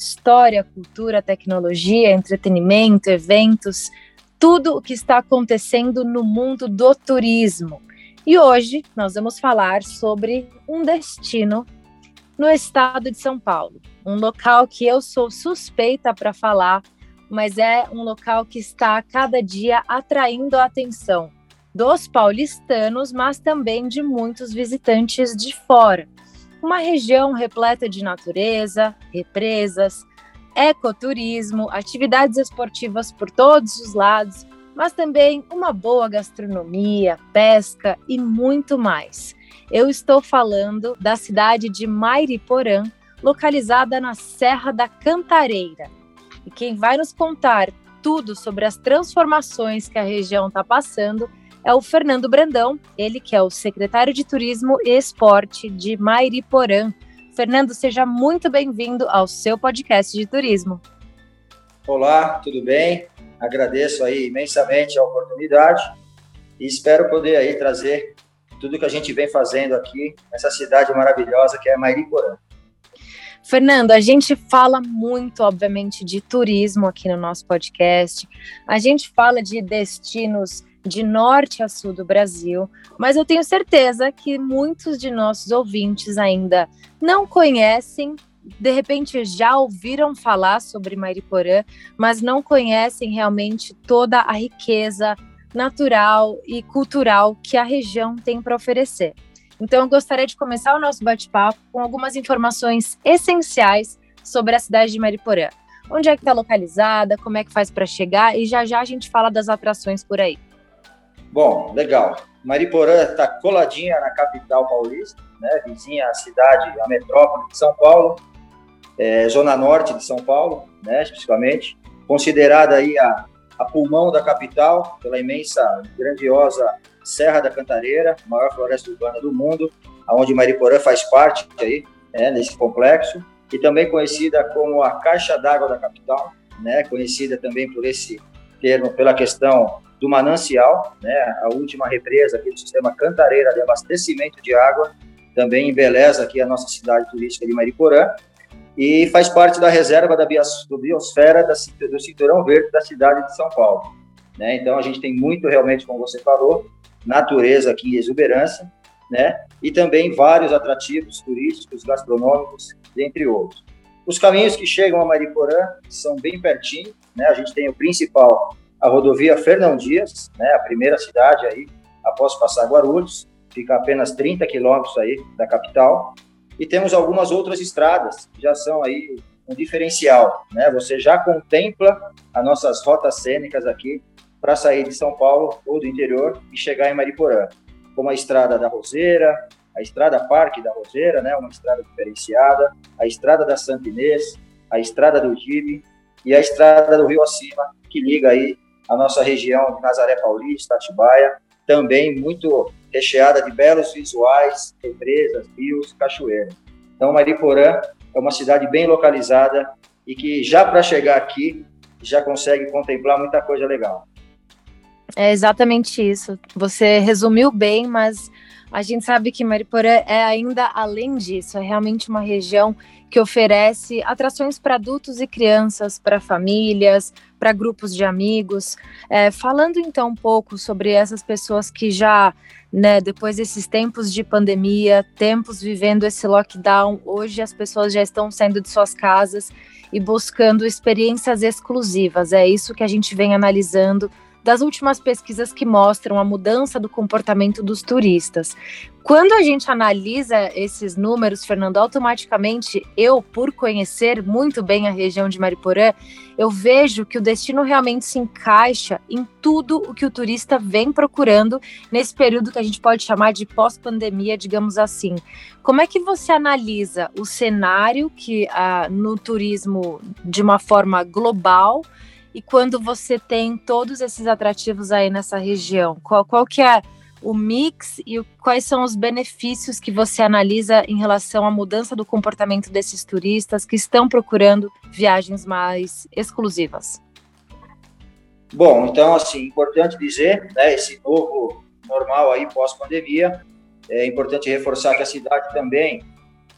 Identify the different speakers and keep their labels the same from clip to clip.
Speaker 1: história, cultura, tecnologia, entretenimento, eventos, tudo o que está acontecendo no mundo do turismo. E hoje nós vamos falar sobre um destino no estado de São Paulo, um local que eu sou suspeita para falar mas é um local que está a cada dia atraindo a atenção dos paulistanos, mas também de muitos visitantes de fora. Uma região repleta de natureza, represas, ecoturismo, atividades esportivas por todos os lados, mas também uma boa gastronomia, pesca e muito mais. Eu estou falando da cidade de Mairiporã, localizada na Serra da Cantareira, e quem vai nos contar tudo sobre as transformações que a região está passando é o Fernando Brandão, ele que é o secretário de Turismo e Esporte de Mairiporã. Fernando, seja muito bem-vindo ao seu podcast de turismo.
Speaker 2: Olá, tudo bem? Agradeço aí imensamente a oportunidade e espero poder aí trazer tudo que a gente vem fazendo aqui nessa cidade maravilhosa que é Mairiporã.
Speaker 1: Fernando, a gente fala muito, obviamente, de turismo aqui no nosso podcast. A gente fala de destinos de norte a sul do Brasil, mas eu tenho certeza que muitos de nossos ouvintes ainda não conhecem, de repente já ouviram falar sobre Mariporã, mas não conhecem realmente toda a riqueza natural e cultural que a região tem para oferecer. Então, eu gostaria de começar o nosso bate-papo com algumas informações essenciais sobre a cidade de Mariporã. Onde é que está localizada, como é que faz para chegar e já já a gente fala das atrações por aí.
Speaker 2: Bom, legal. Mariporã está coladinha na capital paulista, né, vizinha à cidade, à metrópole de São Paulo, é, zona norte de São Paulo, né, especificamente, considerada aí a, a pulmão da capital pela imensa, grandiosa Serra da Cantareira, maior floresta urbana do mundo, aonde Mariporã faz parte aí, né, nesse complexo, e também conhecida como a caixa d'água da capital, né, conhecida também por esse termo, pela questão do manancial, né, a última represa aqui do sistema Cantareira de abastecimento de água, também embeleza aqui a nossa cidade turística de Mariporã, e faz parte da reserva da biosfera do cinturão verde da cidade de São Paulo. Né? Então a gente tem muito realmente, como você falou, natureza aqui em exuberância, né? E também vários atrativos turísticos, gastronômicos, entre outros. Os caminhos que chegam a Mariporã são bem pertinho, né? A gente tem o principal, a rodovia Fernão Dias, né? A primeira cidade aí, após passar Guarulhos, fica a apenas 30 quilômetros aí da capital. E temos algumas outras estradas que já são aí um diferencial, né? Você já contempla as nossas rotas cênicas aqui para sair de São Paulo ou do interior e chegar em Mariporã, como a Estrada da Roseira, a Estrada Parque da Roseira, né, uma estrada diferenciada, a Estrada da Santa Inês, a Estrada do Gibe e a Estrada do Rio Acima, que liga aí a nossa região de Nazaré Paulista, Atibaia, também muito recheada de belos visuais, represas, rios, cachoeiras. Então, Mariporã é uma cidade bem localizada e que já para chegar aqui já consegue contemplar muita coisa legal.
Speaker 1: É exatamente isso. Você resumiu bem, mas a gente sabe que Mariporã é ainda além disso, é realmente uma região que oferece atrações para adultos e crianças, para famílias, para grupos de amigos. É, falando então um pouco sobre essas pessoas que já, né, depois desses tempos de pandemia, tempos vivendo esse lockdown, hoje as pessoas já estão saindo de suas casas e buscando experiências exclusivas. É isso que a gente vem analisando das últimas pesquisas que mostram a mudança do comportamento dos turistas. Quando a gente analisa esses números, Fernando, automaticamente eu, por conhecer muito bem a região de Mariporã, eu vejo que o destino realmente se encaixa em tudo o que o turista vem procurando nesse período que a gente pode chamar de pós-pandemia, digamos assim. Como é que você analisa o cenário que ah, no turismo de uma forma global e quando você tem todos esses atrativos aí nessa região? Qual, qual que é o mix e o, quais são os benefícios que você analisa em relação à mudança do comportamento desses turistas que estão procurando viagens mais exclusivas?
Speaker 2: Bom, então, assim, importante dizer, né, esse novo normal aí pós-pandemia, é importante reforçar que a cidade também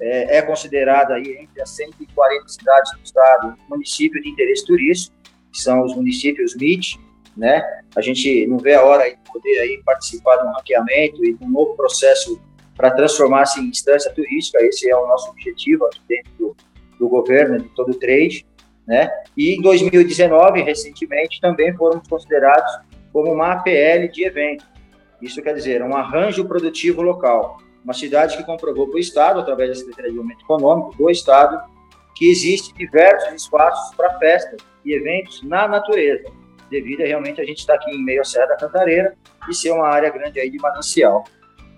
Speaker 2: é, é, considerada aí entre as 140 cidades do estado município de interesse turístico, que são os municípios MIT, né? A gente não vê a hora de poder aí participar de um ranqueamento e de um novo processo para transformar-se em instância turística. Esse é o nosso objetivo aqui dentro do, do governo, de todo o trade, né? E em 2019, recentemente, também fomos considerados como uma APL de evento. Isso quer dizer, um arranjo produtivo local. Uma cidade que comprovou para o Estado, através da Secretaria de Desenvolvimento Econômico do Estado, que existe diversos espaços para festas e eventos na natureza devido a realmente a gente estar aqui em meio à Serra da Cantareira e ser uma área grande aí de manancial.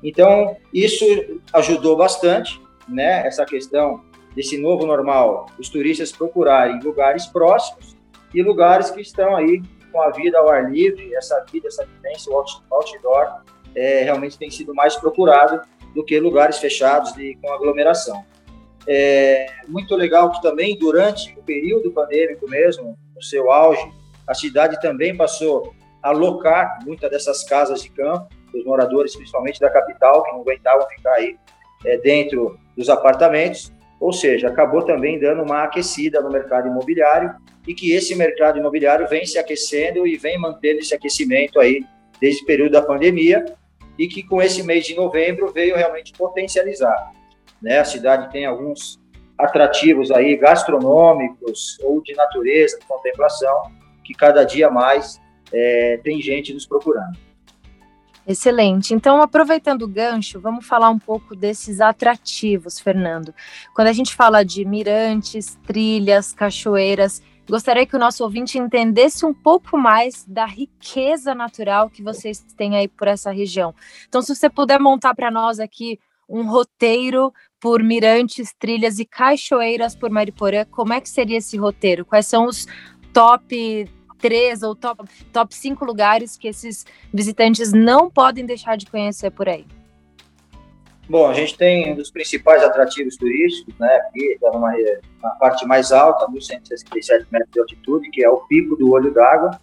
Speaker 2: Então, isso ajudou bastante, né, essa questão desse novo normal, os turistas procurarem lugares próximos e lugares que estão aí com a vida ao ar livre, essa vida, essa vivência, o outdoor, é, realmente tem sido mais procurado do que lugares fechados e com aglomeração. É muito legal que também durante o período pandêmico mesmo, no seu auge, a cidade também passou a locar muitas dessas casas de campo, os moradores, principalmente da capital, que não aguentavam ficar aí é, dentro dos apartamentos, ou seja, acabou também dando uma aquecida no mercado imobiliário e que esse mercado imobiliário vem se aquecendo e vem mantendo esse aquecimento aí desde o período da pandemia e que com esse mês de novembro veio realmente potencializar. Né? A cidade tem alguns atrativos aí gastronômicos ou de natureza, de contemplação, que cada dia mais é, tem gente nos procurando.
Speaker 1: Excelente. Então, aproveitando o gancho, vamos falar um pouco desses atrativos, Fernando. Quando a gente fala de mirantes, trilhas, cachoeiras, gostaria que o nosso ouvinte entendesse um pouco mais da riqueza natural que vocês têm aí por essa região. Então, se você puder montar para nós aqui um roteiro por mirantes, trilhas e cachoeiras por Mariporã, como é que seria esse roteiro? Quais são os top três ou top, top cinco lugares que esses visitantes não podem deixar de conhecer por aí?
Speaker 2: Bom, a gente tem um dos principais atrativos turísticos, né, aqui está numa, na parte mais alta, 1.167 metros de altitude, que é o Pico do Olho d'Água,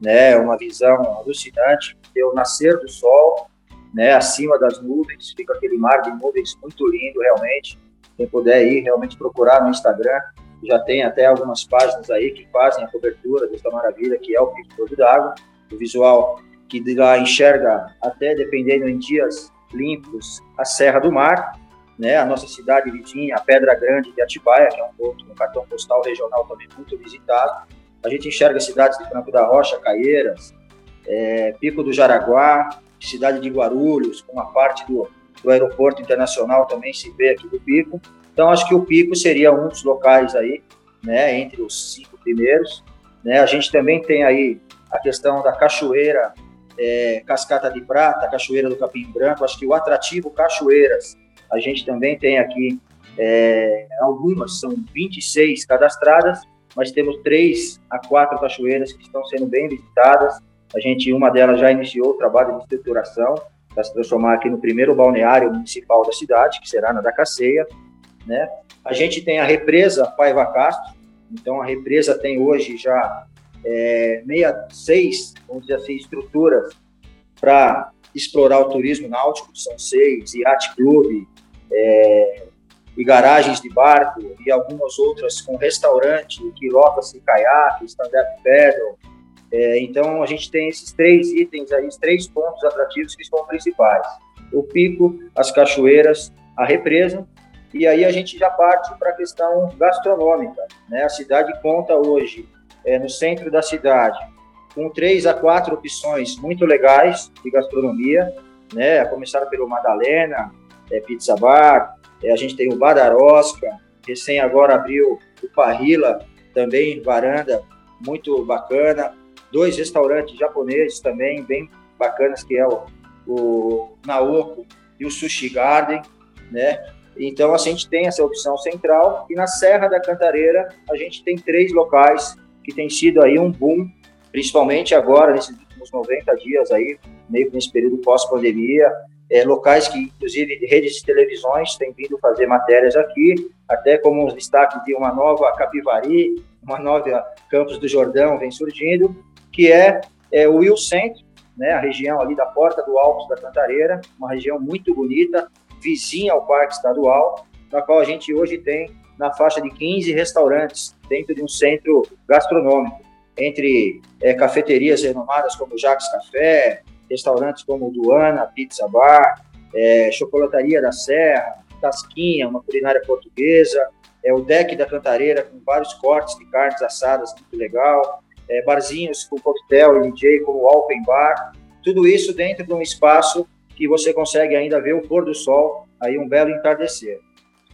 Speaker 2: né, uma visão alucinante, é o nascer do sol, né, acima das nuvens, fica aquele mar de nuvens muito lindo, realmente. Quem puder ir, realmente procurar no Instagram, já tem até algumas páginas aí que fazem a cobertura dessa maravilha que é o Pico do d'Água, o visual que de lá enxerga até dependendo em dias limpos a Serra do Mar, né, a nossa cidade vizinha, a Pedra Grande de Atibaia, que é um ponto, um cartão postal regional também muito visitado. A gente enxerga cidades de Franco da Rocha, Caieiras, é, Pico do Jaraguá, cidade de Guarulhos, com uma parte do, do aeroporto internacional também se vê aqui do Pico. Então, acho que o Pico seria um dos locais aí, né, entre os cinco primeiros. Né? A gente também tem aí a questão da cachoeira é, Cascata de Prata, Cachoeira do Capim Branco. Acho que o atrativo Cachoeiras, a gente também tem aqui é, algumas, são 26 cadastradas, mas temos três a quatro cachoeiras que estão sendo bem visitadas. A gente, uma delas já iniciou o trabalho de estruturação para se transformar aqui no primeiro balneário municipal da cidade, que será na da Caceia. Né? A gente tem a represa Paiva Castro, então a represa tem hoje já é, 66, vamos dizer assim, estruturas para explorar o turismo náutico, são seis, Yacht Club, é, e garagens de barco, e algumas outras com restaurante, quilotas e caiaque, stand-up paddle. É, então, a gente tem esses três itens aí, três pontos atrativos que são principais. O pico, as cachoeiras, a represa e aí a gente já parte para a questão gastronômica. Né? A cidade conta hoje, é, no centro da cidade, com três a quatro opções muito legais de gastronomia, né? A começar pelo Madalena, é, Pizza Bar, é, a gente tem o Badarosca, recém agora abriu o Parrila, também varanda, muito bacana. Dois restaurantes japoneses também, bem bacanas, que é o, o Naoko e o Sushi Garden, né? Então, a gente tem essa opção central e na Serra da Cantareira a gente tem três locais que tem sido aí um boom, principalmente agora, nesses últimos 90 dias aí, meio que nesse período pós-pandemia, é, locais que, inclusive, redes de televisões têm vindo fazer matérias aqui, até como um destaque de uma nova Capivari, uma nova Campos do Jordão vem surgindo, que é, é o Will Centro, né, a região ali da Porta do Altos da Cantareira, uma região muito bonita, vizinha ao Parque Estadual, na qual a gente hoje tem na faixa de 15 restaurantes dentro de um centro gastronômico, entre é, cafeterias renomadas como Jacques Café, restaurantes como Duana, Pizza Bar, é, Chocolataria da Serra, Tasquinha, uma culinária portuguesa, é o Deck da Cantareira, com vários cortes de carnes assadas, muito legal, é, barzinhos com coquetel DJ, como o Open Bar, tudo isso dentro de um espaço que você consegue ainda ver o pôr do sol, aí um belo entardecer.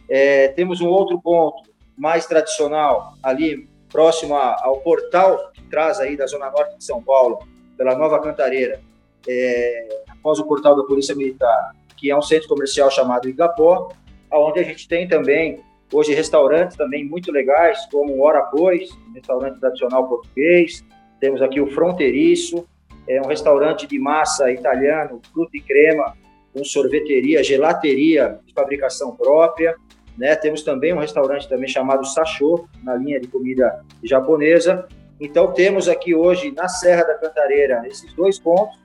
Speaker 2: É, temos um outro ponto mais tradicional, ali próximo ao portal que traz aí da Zona Norte de São Paulo, pela Nova Cantareira, é, após o portal da Polícia Militar, que é um centro comercial chamado Igapó, onde a gente tem também hoje restaurantes também muito legais, como o Hora Pois, restaurante tradicional português, temos aqui o Fronteiriço, é um restaurante de massa italiano, fruta e crema, com sorveteria, gelateria de fabricação própria, né? Temos também um restaurante também chamado Sachô, na linha de comida japonesa. Então temos aqui hoje na Serra da Cantareira esses dois pontos,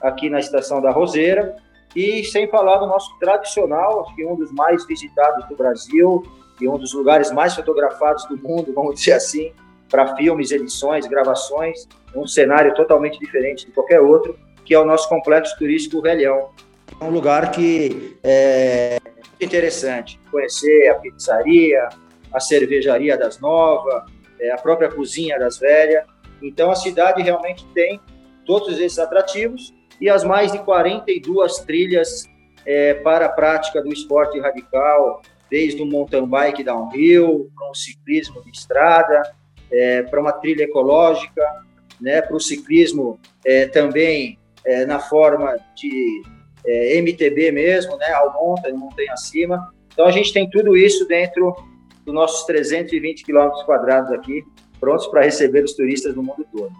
Speaker 2: aqui na estação da Roseira, e sem falar do nosso tradicional, acho que um dos mais visitados do Brasil e um dos lugares mais fotografados do mundo, vamos dizer assim, para filmes, edições, gravações, um cenário totalmente diferente de qualquer outro, que é o nosso complexo turístico Velhão. É um lugar que é interessante conhecer a pizzaria, a cervejaria das Novas, é, a própria cozinha das Velhas. Então a cidade realmente tem todos esses atrativos e as mais de 42 trilhas é, para a prática do esporte radical, desde o mountain bike downhill, para o ciclismo de estrada, é, para uma trilha ecológica, né, para o ciclismo é, também é, na forma de é, MTB mesmo, né, ao monta, montanha acima. Então a gente tem tudo isso dentro dos nossos 320 quilômetros quadrados aqui, prontos para receber os turistas do mundo todo.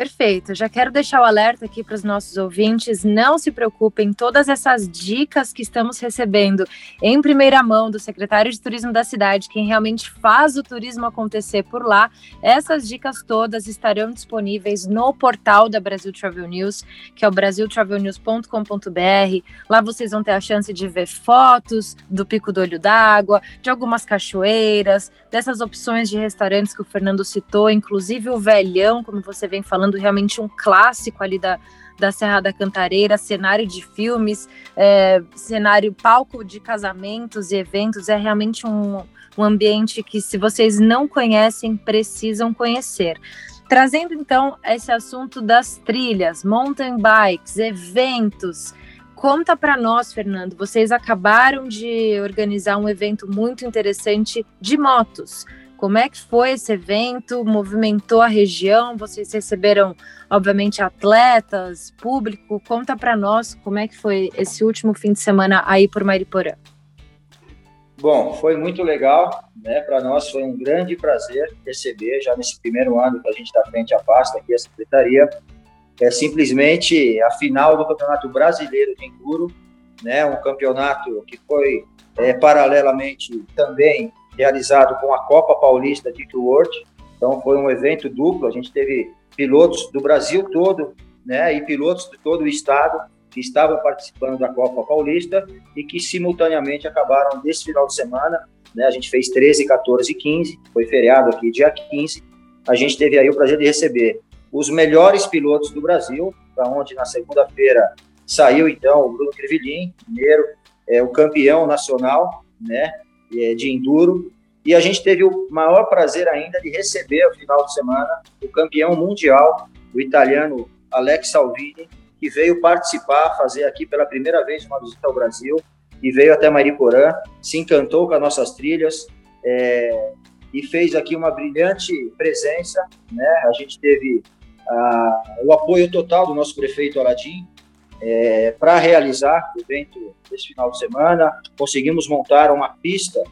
Speaker 1: Perfeito. Já quero deixar o alerta aqui para os nossos ouvintes. Não se preocupem, todas essas dicas que estamos recebendo em primeira mão do secretário de turismo da cidade, quem realmente faz o turismo acontecer por lá, essas dicas todas estarão disponíveis no portal da Brasil Travel News, que é o brasiltravelnews.com.br. Lá vocês vão ter a chance de ver fotos do Pico do Olho d'Água, de algumas cachoeiras, dessas opções de restaurantes que o Fernando citou, inclusive o Velhão, como você vem falando realmente um clássico ali da, da Serra da Cantareira, cenário de filmes, é, cenário palco de casamentos e eventos, é realmente um, um ambiente que, se vocês não conhecem, precisam conhecer. Trazendo então esse assunto das trilhas, mountain bikes, eventos. Conta para nós, Fernando. Vocês acabaram de organizar um evento muito interessante de motos. Como é que foi esse evento? Movimentou a região? Vocês receberam, obviamente, atletas, público? Conta para nós como é que foi esse último fim de semana aí por Mariporã.
Speaker 2: Bom, foi muito legal, né? Para nós foi um grande prazer receber já nesse primeiro ano que a gente está frente à pasta aqui a secretaria. É simplesmente a final do Campeonato Brasileiro de Enduro, né? Um campeonato que foi é, paralelamente também realizado com a Copa Paulista de World. Então foi um evento duplo, a gente teve pilotos do Brasil todo, né, e pilotos de todo o estado que estavam participando da Copa Paulista e que simultaneamente acabaram nesse final de semana, né, a gente fez 13, 14 e 15, foi feriado aqui dia 15, a gente teve aí o prazer de receber os melhores pilotos do Brasil, para onde na segunda-feira saiu então o Bruno Crivelin, mineiro, é, o campeão nacional, né, de enduro, E a gente teve o maior prazer ainda de receber, no final de semana, o campeão mundial, o italiano Alex Salvini, que veio participar, fazer aqui pela primeira vez uma visita ao Brasil, e veio até Mariporã, se encantou com as nossas trilhas, é, e fez aqui uma brilhante presença, né? A gente teve ah, o apoio total do nosso prefeito Aladim é, para realizar o evento desse final de semana. Conseguimos montar uma pista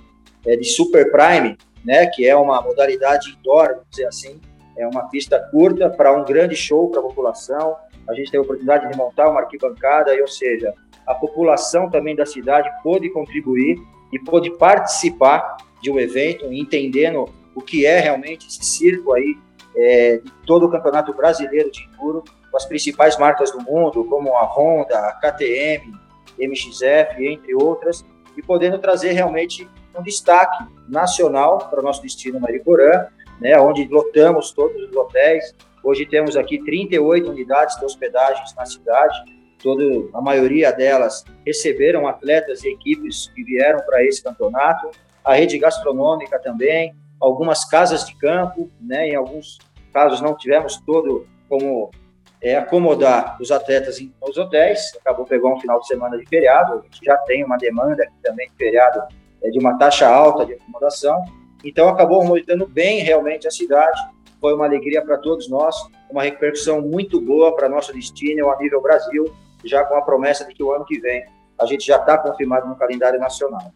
Speaker 2: é, de Super Prime, né? Que é uma modalidade indoor, vamos dizer assim, é uma pista curta para um grande show para a população. A gente teve a oportunidade de montar uma arquibancada, ou seja, a população também da cidade pôde contribuir e pôde participar de um evento, entendendo o que é realmente esse circo aí é, de todo o campeonato brasileiro de enduro, com as principais marcas do mundo, como a Honda, a KTM, MXF, entre outras, e podendo trazer realmente um destaque nacional para o nosso destino Mariporã, né, onde lotamos todos os hotéis. Hoje temos aqui 38 unidades de hospedagens na cidade, todo, a maioria delas receberam atletas e equipes que vieram para esse campeonato a rede gastronômica também, algumas casas de campo, né? Em alguns casos não tivemos todo como é, acomodar os atletas nos hotéis, acabou pegando um final de semana de feriado, a gente já tem uma demanda aqui também de feriado é, de uma taxa alta de acomodação, então acabou movimentando bem realmente a cidade, foi uma alegria para todos nós, uma repercussão muito boa para nosso destino a nível Brasil, já com a promessa de que o ano que vem a gente já está confirmado no calendário nacional.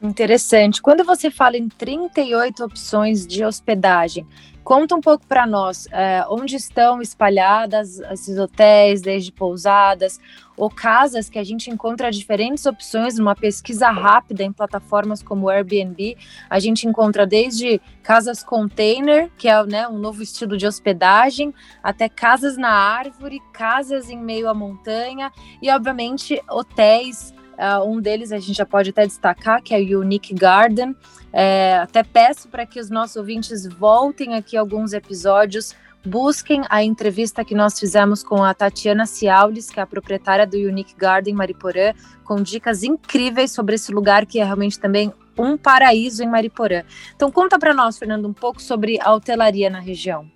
Speaker 1: Interessante. Quando você fala em 38 opções de hospedagem, conta um pouco para nós é, onde estão espalhadas esses hotéis, desde pousadas ou casas que a gente encontra diferentes opções numa pesquisa rápida em plataformas como o Airbnb. A gente encontra desde casas container, que é né, um novo estilo de hospedagem, até casas na árvore, casas em meio à montanha e, obviamente, hotéis Uh, um deles a gente já pode até destacar, que é o Unique Garden. É, até peço para que os nossos ouvintes voltem aqui alguns episódios, busquem a entrevista que nós fizemos com a Tatiana Ciaulis, que é a proprietária do Unique Garden Mariporã, com dicas incríveis sobre esse lugar que é realmente também um paraíso em Mariporã. Então conta para nós, Fernando, um pouco sobre a hotelaria na região.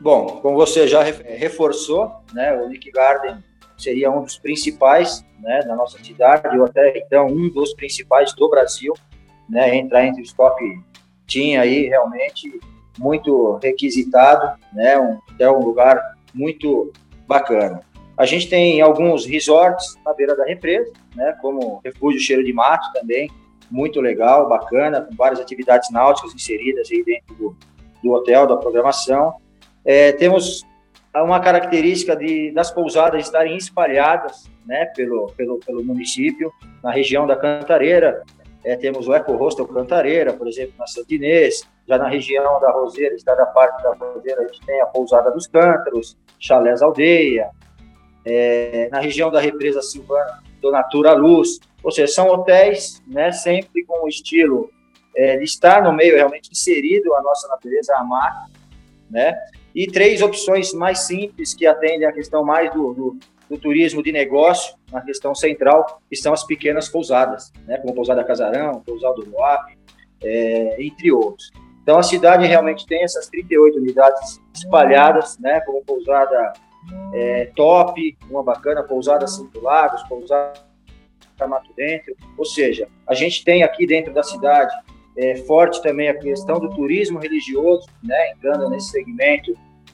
Speaker 2: Bom, como você já reforçou, né, o Unique Garden seria um dos principais né, da nossa cidade, ou até então um dos principais do Brasil, né, entrar entre os top tinha aí realmente muito requisitado, né, um, é um lugar muito bacana. A gente tem alguns resorts na beira da represa, né, como Refúgio Cheiro de Mato também, muito legal, bacana, com várias atividades náuticas inseridas aí dentro do, do hotel, da programação. É, temos uma característica de, das pousadas estarem espalhadas né, pelo, pelo, pelo município, na região da Cantareira. É, temos o Eco Hostel Cantareira, por exemplo, na Santinês. Já na região da Roseira, está da parte da Roseira, a gente tem a Pousada dos Cântaros, Chalés Aldeia. É, na região da Represa Silvana, Donatura Luz. Ou seja, são hotéis né, sempre com o estilo é, de estar no meio realmente inserido a nossa natureza, a mar, né? E três opções mais simples que atendem a questão mais do, do, do turismo de negócio, na questão central, que são as pequenas pousadas, né, como Pousada Casarão, Pousada do Moab, é, entre outros. Então a cidade realmente tem essas 38 unidades espalhadas, né, como pousada é, top, uma bacana, pousada Cinco Lagos, pousada Mato Dentro, ou seja, a gente tem aqui dentro da cidade é, forte também a questão do turismo religioso, né, entrando nesse segmento,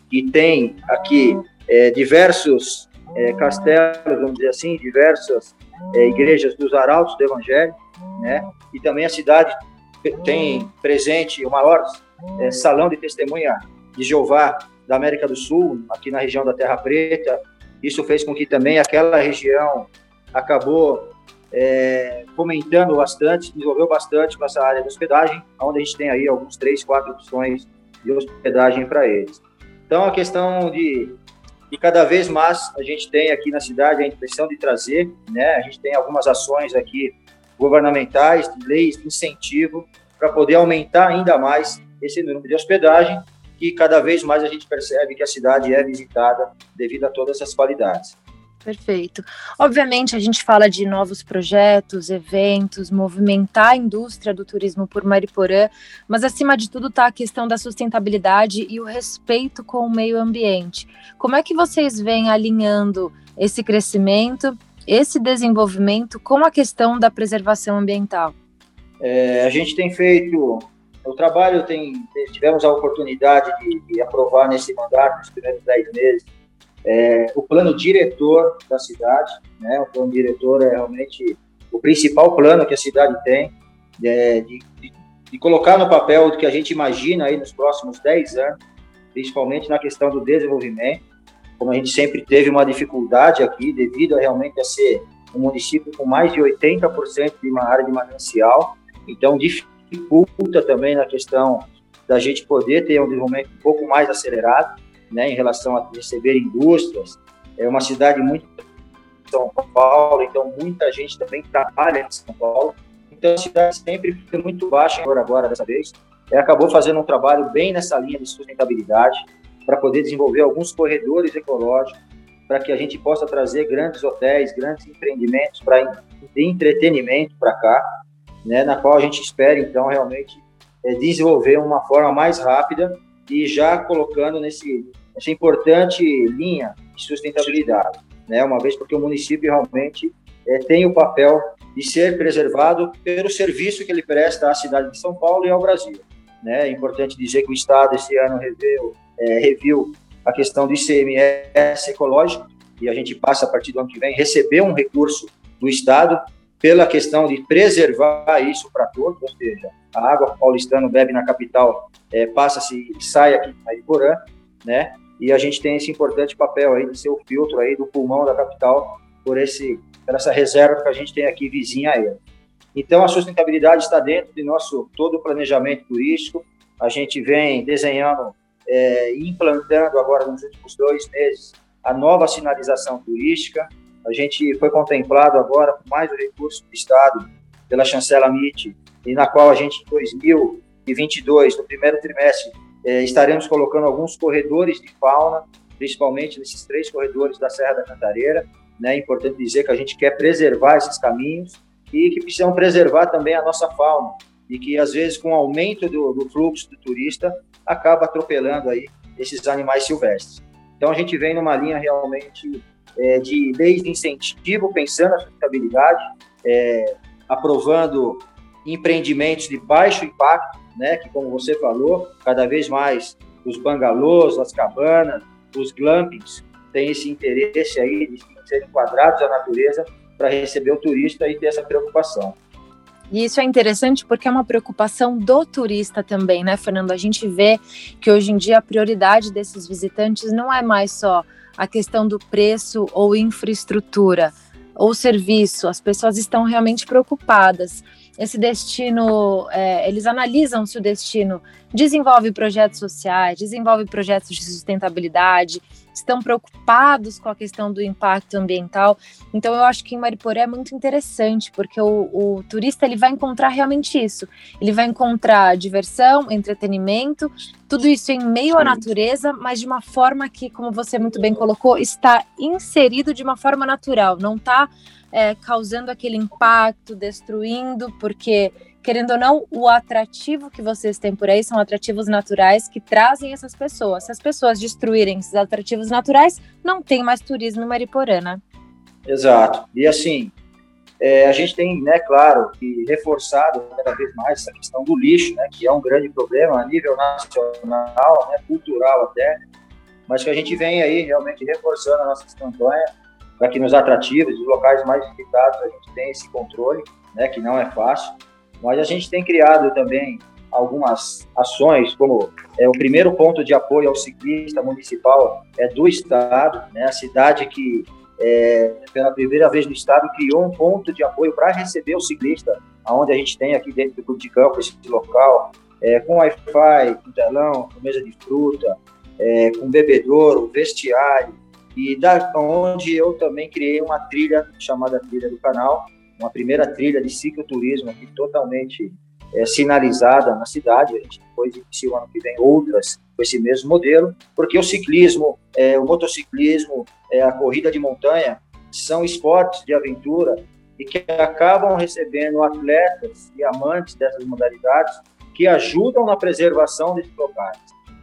Speaker 2: que tem aqui é, diversos é, castelos, vamos dizer assim, diversas é, igrejas dos arautos do Evangelho, né, e também a cidade tem presente o maior é, salão de testemunha de Jeová da América do Sul, aqui na região da Terra Preta. Isso fez com que também aquela região acabou é, fomentando bastante, desenvolveu bastante com essa área de hospedagem, onde a gente tem aí alguns três, quatro opções de hospedagem para eles. Então, a questão de, de cada vez mais a gente tem aqui na cidade a intenção de trazer, né? A gente tem algumas ações aqui governamentais, de leis de incentivo para poder aumentar ainda mais esse número de hospedagem, que cada vez mais a gente percebe que a cidade é visitada devido a todas essas qualidades.
Speaker 1: Perfeito. Obviamente, a gente fala de novos projetos, eventos, movimentar a indústria do turismo por Mariporã, mas acima de tudo está a questão da sustentabilidade e o respeito com o meio ambiente. Como é que vocês vêm alinhando esse crescimento, esse desenvolvimento com a questão da preservação ambiental?
Speaker 2: É, a gente tem feito o trabalho, tem, tivemos a oportunidade de, de aprovar nesse mandato, nos primeiros dez meses, é, o plano diretor da cidade, né? O plano diretor é realmente o principal plano que a cidade tem é, de, de, de, colocar no papel o que a gente imagina aí nos próximos 10 anos, principalmente na questão do desenvolvimento. Como a gente sempre teve uma dificuldade aqui, devido a realmente a ser um município com mais de 80% de uma área de manancial, então dificulta também na questão da gente poder ter um desenvolvimento um pouco mais acelerado né, em relação a receber indústrias. É uma cidade muito São Paulo, então muita gente também trabalha em São Paulo. Então a cidade sempre foi muito baixa agora, agora dessa vez. Ela acabou fazendo um trabalho bem nessa linha de sustentabilidade para poder desenvolver alguns corredores ecológicos para que a gente possa trazer grandes hotéis, grandes empreendimentos para entretenimento para cá, né, na qual a gente espera então realmente é, desenvolver uma forma mais rápida e já colocando nesse, nessa importante linha de sustentabilidade, né? Uma vez porque o município realmente é, tem o papel de ser preservado pelo serviço que ele presta à cidade de São Paulo e ao Brasil. Né? É importante dizer que o Estado esse ano reviu, é, reviu a questão do ICMS ecológico e a gente passa a partir do ano que vem receber um recurso do Estado pela questão de preservar isso para todos, ou seja, a água paulistana bebe na capital é, passa-se sai aqui na Iporã, né? E a gente tem esse importante papel aí de ser o filtro aí do pulmão da capital por esse por essa reserva que a gente tem aqui vizinha a ele. Então a sustentabilidade está dentro de nosso todo o planejamento turístico. A gente vem desenhando é, e implantando agora nos últimos dois meses a nova sinalização turística. A gente foi contemplado agora com mais um recurso do Estado pela chancela MIT, e na qual a gente, em 2022, no primeiro trimestre, é, estaremos colocando alguns corredores de fauna, principalmente nesses três corredores da Serra da Cantareira. Né? É importante dizer que a gente quer preservar esses caminhos e que precisam preservar também a nossa fauna, e que às vezes com o aumento do, do fluxo do turista acaba atropelando aí esses animais silvestres. Então a gente vem numa linha realmente é, de leis de incentivo, pensando na sustentabilidade, é, aprovando empreendimentos de baixo impacto, né, que como você falou, cada vez mais os bangalôs, as cabanas, os glampings têm esse interesse aí de serem enquadrados à natureza para receber o turista e ter essa preocupação.
Speaker 1: E isso é interessante porque é uma preocupação do turista também, né, Fernando? A gente vê que hoje em dia a prioridade desses visitantes não é mais só a questão do preço ou infraestrutura ou serviço, as pessoas estão realmente preocupadas. Esse destino, é, eles analisam se o destino desenvolve projetos sociais, desenvolve projetos de sustentabilidade, estão preocupados com a questão do impacto ambiental. Então, eu acho que em Mariporé é muito interessante, porque o, o turista ele vai encontrar realmente isso. Ele vai encontrar diversão, entretenimento, tudo isso em meio à natureza, mas de uma forma que, como você muito bem colocou, está inserido de uma forma natural, não está é, causando aquele impacto, destruindo, porque, querendo ou não, o atrativo que vocês têm por aí são atrativos naturais que trazem essas pessoas. Se as pessoas destruírem esses atrativos naturais, não tem mais turismo em Mariporã, né?
Speaker 2: Exato. E assim, é, a gente tem, né, claro, que reforçado cada vez mais essa questão do lixo, né, que é um grande problema a nível nacional, né, cultural até, mas que a gente vem aí realmente reforçando a nossa campanha para que nos atrativos, os locais mais visitados, a gente tenha esse controle, né, que não é fácil. Mas a gente tem criado também algumas ações, como é, o primeiro ponto de apoio ao ciclista municipal é do Estado, né, a cidade que, é, pela primeira vez no Estado, criou um ponto de apoio para receber o ciclista, aonde a gente tem aqui dentro do Clube de Campo, esse local, é, com Wi-Fi, com telão, com mesa de fruta, é, com bebedouro, vestiário, e da onde eu também criei uma trilha chamada Trilha do Canal, uma primeira trilha de cicloturismo aqui totalmente é, sinalizada na cidade. A gente depois inicia o ano que vem outras com esse mesmo modelo, porque o ciclismo, é, o motociclismo, é, a corrida de montanha, são esportes de aventura e que acabam recebendo atletas e amantes dessas modalidades que ajudam na preservação desses locais.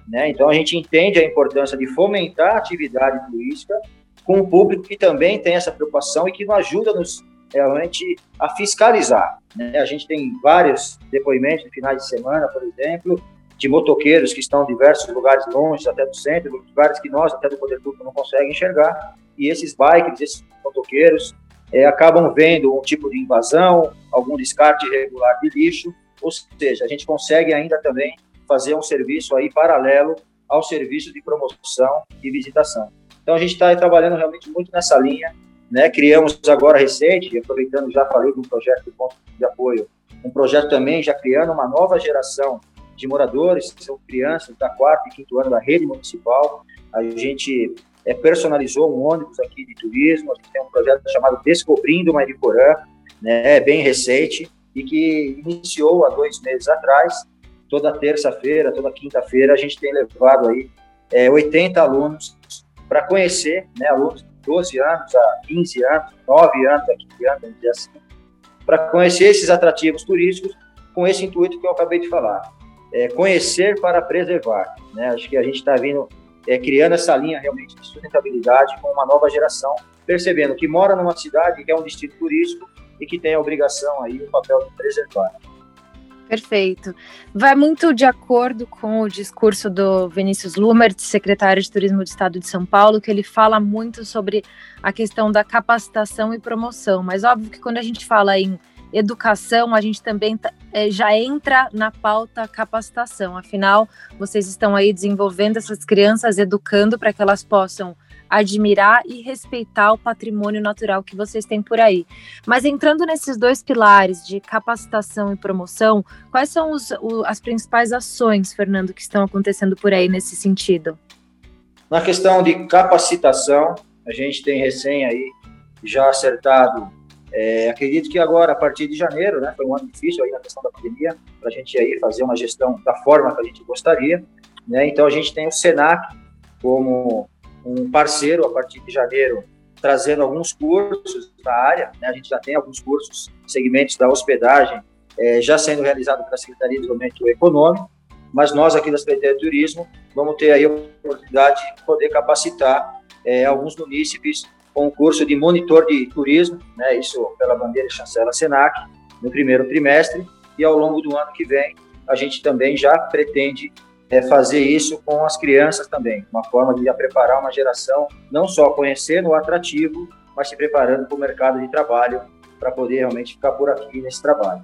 Speaker 2: Né? Então, a gente entende a importância de fomentar a atividade turística com o público que também tem essa preocupação e que ajuda nos, realmente a fiscalizar. Né? A gente tem vários depoimentos de finais de semana, por exemplo, de motoqueiros que estão em diversos lugares longe, até do centro, lugares que nós, até do poder público, não conseguimos enxergar, e esses bikes, esses motoqueiros, é, acabam vendo um tipo de invasão, algum descarte irregular de lixo, ou seja, a gente consegue ainda também fazer um serviço aí paralelo ao serviço de promoção e visitação. Então a gente está trabalhando realmente muito nessa linha, né? Criamos agora recente, aproveitando já falei do projeto do ponto de apoio, um projeto também já criando uma nova geração de moradores, que são crianças da quarto e quinto ano da rede municipal. A gente é, personalizou um ônibus aqui de turismo, a gente tem um projeto chamado Descobrindo Mariporã, né, é bem recente, e que iniciou há dois meses atrás. Toda terça-feira, toda quinta-feira, a gente tem levado aí é, 80 alunos para conhecer, né, alunos de 12 anos a 15 anos, 9 anos a 15 anos, vamos dizer assim, para conhecer esses atrativos turísticos com esse intuito que eu acabei de falar é, conhecer para preservar. Né? Acho que a gente está vindo é, criando essa linha realmente de sustentabilidade com uma nova geração, percebendo que mora numa cidade que é um destino turístico e que tem a obrigação aí, o papel de preservar.
Speaker 1: Perfeito. Vai muito de acordo com o discurso do Vinícius Lumert, secretário de Turismo do Estado de São Paulo, que ele fala muito sobre a questão da capacitação e promoção. Mas óbvio que quando a gente fala em educação, a gente também é, já entra na pauta capacitação. Afinal, vocês estão aí desenvolvendo essas crianças, educando para que elas possam admirar e respeitar o patrimônio natural que vocês têm por aí. Mas entrando nesses dois pilares de capacitação e promoção, quais são os, o, as principais ações, Fernando, que estão acontecendo por aí nesse sentido?
Speaker 2: Na questão de capacitação, a gente tem recém aí já acertado é, acredito que agora, a partir de janeiro, né, foi um ano difícil aí na questão da pandemia, para a gente aí fazer uma gestão da forma que a gente gostaria. Né? Então, a gente tem o SENAC como um parceiro a partir de janeiro, trazendo alguns cursos da área. Né? A gente já tem alguns cursos, segmentos da hospedagem, é, já sendo realizado pela Secretaria de Desenvolvimento Econômico, mas nós aqui da Secretaria de Turismo vamos ter aí a oportunidade de poder capacitar é, alguns munícipes com o curso de monitor de turismo, né, isso pela bandeira chancela Senac, no primeiro trimestre, e ao longo do ano que vem a gente também já pretende é, fazer isso com as crianças também, uma forma de preparar uma geração não só conhecendo o atrativo, mas se preparando para o mercado de trabalho para poder realmente ficar por aqui nesse trabalho.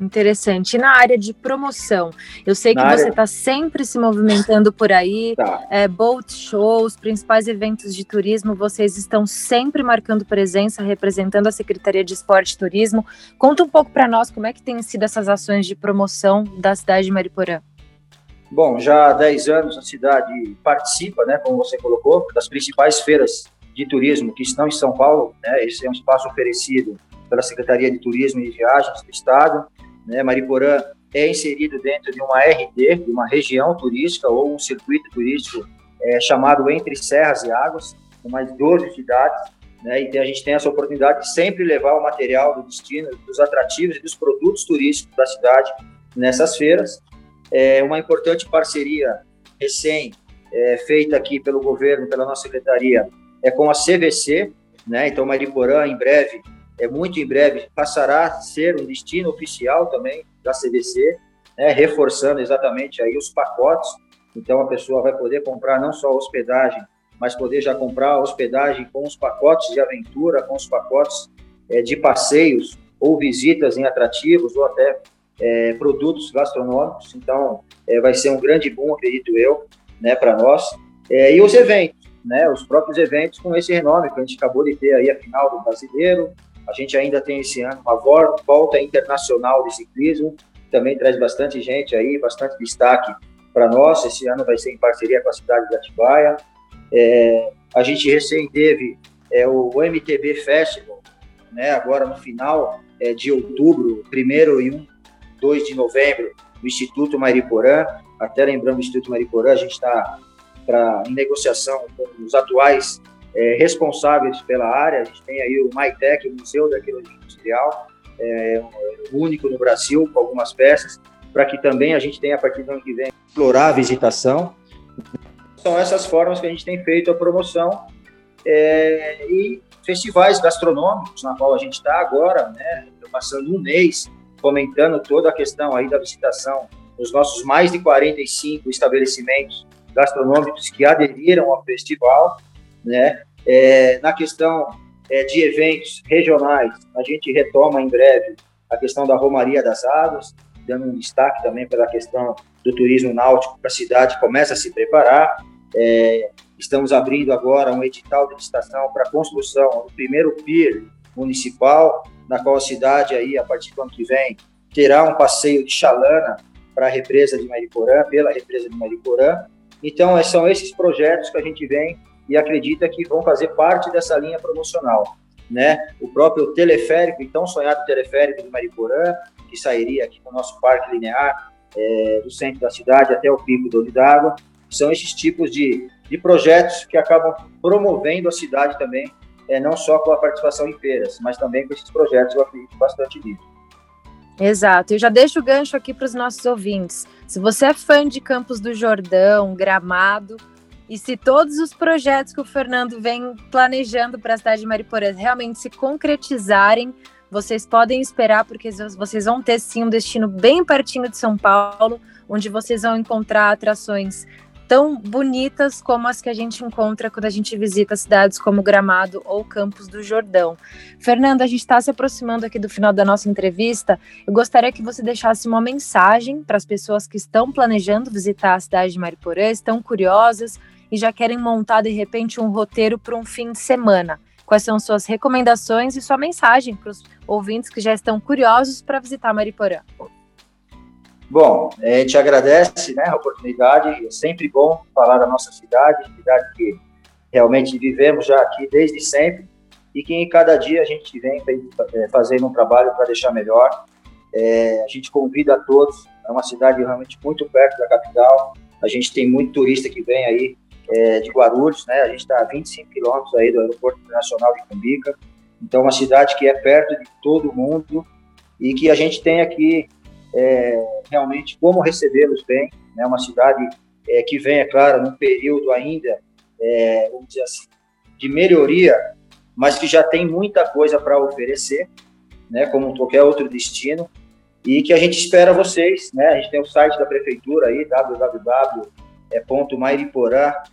Speaker 1: Interessante. E na área de promoção, eu sei que você está sempre se movimentando por aí, tá. é, boat shows, principais eventos de turismo, vocês estão sempre marcando presença, representando a Secretaria de Esporte e Turismo. Conta um pouco para nós como é que têm sido essas ações de promoção da cidade de Mariporã.
Speaker 2: Bom, já há 10 anos a cidade participa, né, como você colocou, das principais feiras de turismo que estão em São Paulo. Né, esse é um espaço oferecido pela Secretaria de Turismo e Viagens do Estado né? Mariporã é inserido dentro de uma RD, de uma região turística ou um circuito turístico é, chamado Entre Serras e Águas, com mais 12 cidades. Né? E a gente tem essa oportunidade de sempre levar o material do destino, dos atrativos e dos produtos turísticos da cidade nessas feiras. É uma importante parceria recém é, feita aqui pelo governo, pela nossa secretaria, é com a CVC, né? Então, Mariporã, em breve, é, muito em breve passará a ser um destino oficial também da CVC, né, reforçando exatamente aí os pacotes. Então a pessoa vai poder comprar não só hospedagem, mas poder já comprar hospedagem com os pacotes de aventura, com os pacotes é, de passeios ou visitas em atrativos ou até é, produtos gastronômicos. Então é, vai ser um grande boom, acredito eu, né, para nós. É, e os eventos, né, os próprios eventos com esse renome que a gente acabou de ter aí a final do Brasileiro, a gente ainda tem esse ano uma volta internacional de ciclismo, também traz bastante gente aí, bastante destaque para nós. Esse ano vai ser em parceria com a cidade de Atibaia. É, a gente recém teve é, o MTB Festival, né, agora no final é, de outubro, primeiro e 1, 2 de novembro, no Instituto Mariporã. Até lembrando o Instituto Mariporã, a gente está em negociação com os atuais é, responsáveis pela área. A gente tem aí o MyTech, o Museu da Arqueologia Industrial, é, único no Brasil, com algumas peças, para que também a gente tenha, a partir do ano que vem, explorar a visitação. São essas formas que a gente tem feito a promoção é, e festivais gastronômicos, na qual a gente está agora, né, passando um mês comentando toda a questão aí da visitação nos nossos mais de 45 estabelecimentos gastronômicos que aderiram ao festival, né? É, na questão é, de eventos regionais, a gente retoma em breve a questão da Romaria das Águas, dando um destaque também pela questão do turismo náutico, para a cidade começa a se preparar. É, estamos abrindo agora um edital de licitação para a construção do primeiro pier municipal, na qual a cidade, aí, a partir do ano que vem, terá um passeio de chalana para a represa de Mariporã, pela represa de Mariporã. Então, são esses projetos que a gente vem e acredita que vão fazer parte dessa linha promocional. Né? O próprio teleférico, então sonhado teleférico de Mariporã, que sairia aqui no nosso parque linear, é, do centro da cidade até o pico do Olho d'Água, são esses tipos de, de projetos que acabam promovendo a cidade também, é, não só com a participação em feiras, mas também com esses projetos, eu acredito bastante nisso.
Speaker 1: Exato, eu já deixo o gancho aqui para os nossos ouvintes. Se você é fã de Campos do Jordão, Gramado, e se todos os projetos que o Fernando vem planejando para a cidade de Mariporã realmente se concretizarem, vocês podem esperar, porque vocês vão ter sim um destino bem pertinho de São Paulo, onde vocês vão encontrar atrações tão bonitas como as que a gente encontra quando a gente visita cidades como Gramado ou Campos do Jordão. Fernando, a gente está se aproximando aqui do final da nossa entrevista. Eu gostaria que você deixasse uma mensagem para as pessoas que estão planejando visitar a cidade de Mariporã, estão curiosas e já querem montar de repente um roteiro para um fim de semana. Quais são suas recomendações e sua mensagem para os ouvintes que já estão curiosos para visitar Mariporã?
Speaker 2: Bom, a gente agradece né, a oportunidade, é sempre bom falar da nossa cidade, cidade que realmente vivemos já aqui desde sempre e que em cada dia a gente vem é, fazendo um trabalho para deixar melhor. É, a gente convida a todos, é uma cidade realmente muito perto da capital, a gente tem muito turista que vem aí é, de Guarulhos, né? A gente está a 25 quilômetros aí do Aeroporto Internacional de Cumbica, então uma cidade que é perto de todo mundo e que a gente tem aqui é, realmente como recebê-los bem, né? Uma cidade é, que vem, é claro, num período ainda, é, vamos dizer assim, de melhoria, mas que já tem muita coisa para oferecer, né? Como qualquer outro destino e que a gente espera vocês, né? A gente tem o site da prefeitura aí, www.mairiporã.com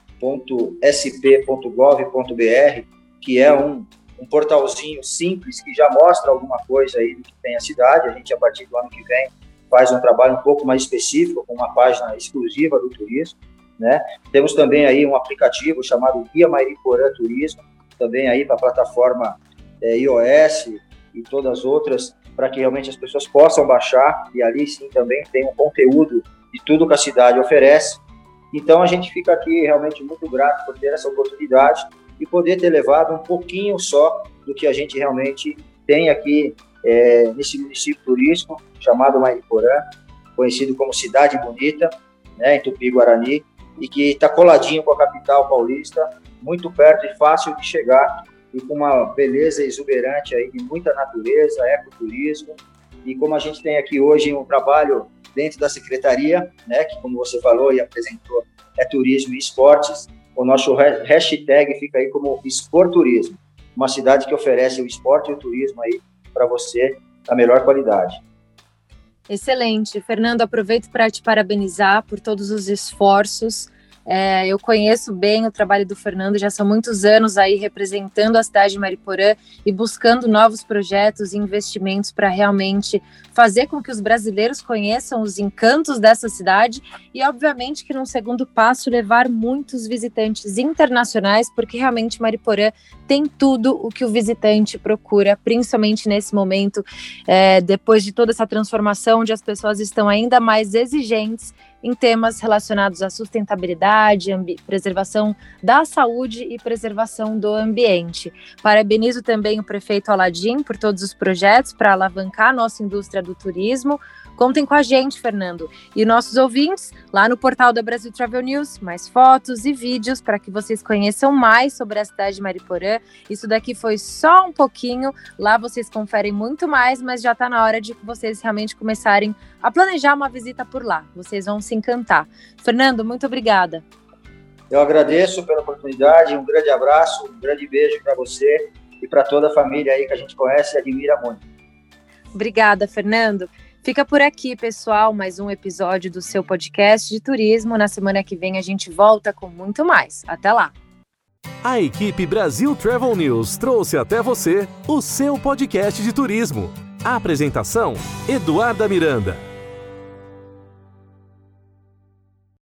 Speaker 2: sp.gov.br, que é um, um portalzinho simples que já mostra alguma coisa aí do que tem a cidade. A gente, a partir do ano que vem, faz um trabalho um pouco mais específico, com uma página exclusiva do turismo. Né? Temos também aí um aplicativo chamado Guia Mairiporã Turismo, também aí para a plataforma é, iOS e todas as outras, para que realmente as pessoas possam baixar e ali sim também tem um conteúdo de tudo que a cidade oferece então a gente fica aqui realmente muito grato por ter essa oportunidade e poder ter levado um pouquinho só do que a gente realmente tem aqui é, nesse município turístico chamado Mariporã, conhecido como Cidade Bonita, né, em Tupi-Guarani, e que está coladinho com a capital paulista, muito perto e fácil de chegar e com uma beleza exuberante aí de muita natureza, ecoturismo. E como a gente tem aqui hoje um trabalho dentro da secretaria, né, que como você falou e apresentou, é turismo e esportes. O nosso hashtag fica aí como Esporturismo, uma cidade que oferece o esporte e o turismo aí para você da melhor qualidade.
Speaker 1: Excelente. Fernando, aproveito para te parabenizar por todos os esforços é, eu conheço bem o trabalho do Fernando, já são muitos anos aí representando a cidade de Mariporã e buscando novos projetos e investimentos para realmente fazer com que os brasileiros conheçam os encantos dessa cidade e, obviamente, que num segundo passo levar muitos visitantes internacionais, porque realmente Mariporã tem tudo o que o visitante procura, principalmente nesse momento, é, depois de toda essa transformação, onde as pessoas estão ainda mais exigentes em temas relacionados à sustentabilidade, preservação da saúde e preservação do ambiente. Parabenizo também o prefeito Aladim por todos os projetos para alavancar nossa indústria do turismo. Contem com a gente, Fernando. E nossos ouvintes, lá no portal da Brasil Travel News, mais fotos e vídeos para que vocês conheçam mais sobre a cidade de Mariporã. Isso daqui foi só um pouquinho. Lá vocês conferem muito mais, mas já está na hora de vocês realmente começarem a planejar uma visita por lá. Vocês vão se encantar. Fernando, muito obrigada.
Speaker 2: Eu agradeço pela oportunidade, um grande abraço, um grande beijo para você e para toda a família aí que a gente conhece e admira muito.
Speaker 1: Obrigada, Fernando. Fica por aqui, pessoal, mais um episódio do seu podcast de turismo. Na semana que vem a gente volta com muito mais. Até lá.
Speaker 3: A equipe Brasil Travel News trouxe até você o seu podcast de turismo. A apresentação: Eduarda Miranda.